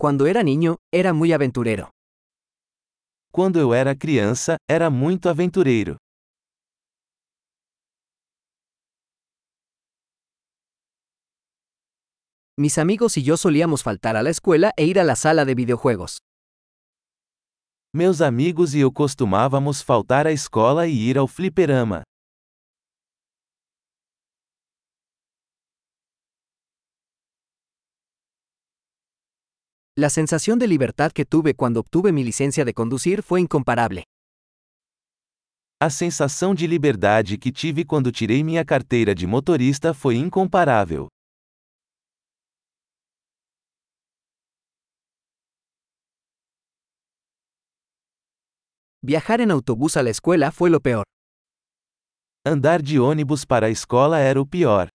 Cuando era niño, era muy aventurero. Quando eu era criança, era muito aventureiro. Mis amigos y yo solíamos faltar a la escuela e ir a la sala de videojuegos. Meus amigos e eu costumávamos faltar à escola e ir ao fliperama. La sensación de libertad que tuve cuando obtuve mi licencia de conducir fue incomparable. A sensação de liberdade que tive quando tirei minha carteira de motorista foi incomparável. Viajar en autobús a la escuela fue lo peor. Andar de ônibus para a escola era o pior.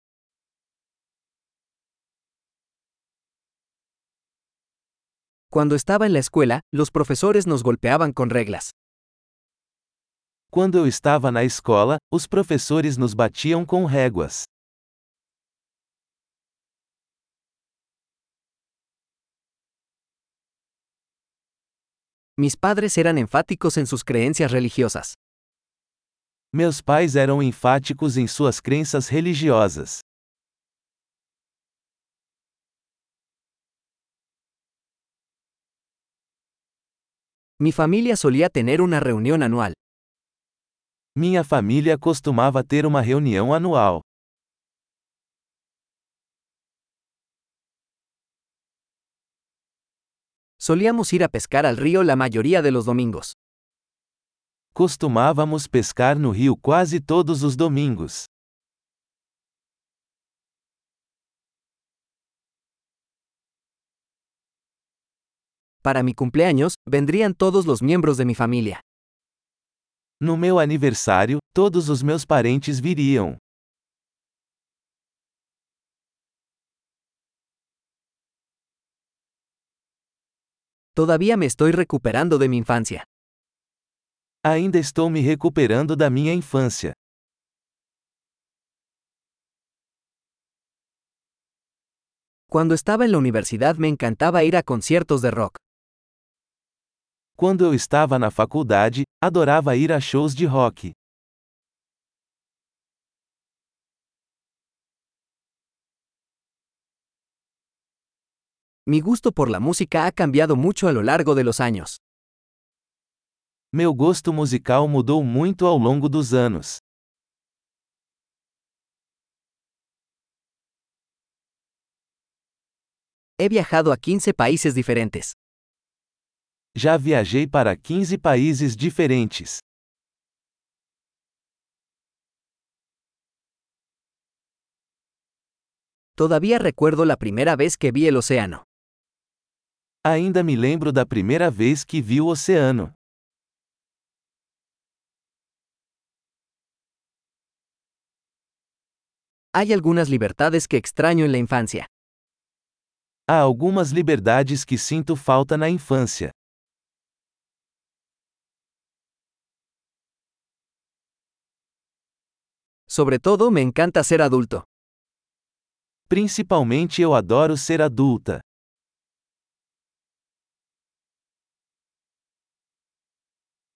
Cuando estaba en la escuela, los profesores nos golpeaban con reglas. Quando eu estava na escola, os professores nos batiam com réguas. Mis padres eran enfáticos en sus creencias religiosas. Meus pais eram enfáticos em suas crenças religiosas. Mi familia solía tener una reunión anual. Minha família costumava ter uma reunião anual. Solíamos ir a pescar al río la mayoría de los domingos. Costumávamos pescar no rio quase todos os domingos. Para mi cumpleaños, vendrían todos los miembros de mi familia. No meu aniversário, todos os meus parentes viriam. Todavía me estoy recuperando de mi infancia. Ainda estou me recuperando da minha infância. Cuando estaba en la universidad me encantaba ir a conciertos de rock. Quando eu estava na faculdade, adorava ir a shows de rock. Mi gusto por la música ha cambiado mucho a lo largo de los años. Meu gosto musical mudou muito ao longo dos anos. He viajado a 15 países diferentes. Já viajei para 15 países diferentes. Todavía recuerdo la primera vez que vi el océano. Ainda me lembro da primeira vez que vi o oceano. Hay algunas libertades que extraño en la infancia. Há algumas liberdades que sinto falta na infância. Sobre todo me encanta ser adulto. Principalmente eu adoro ser adulta.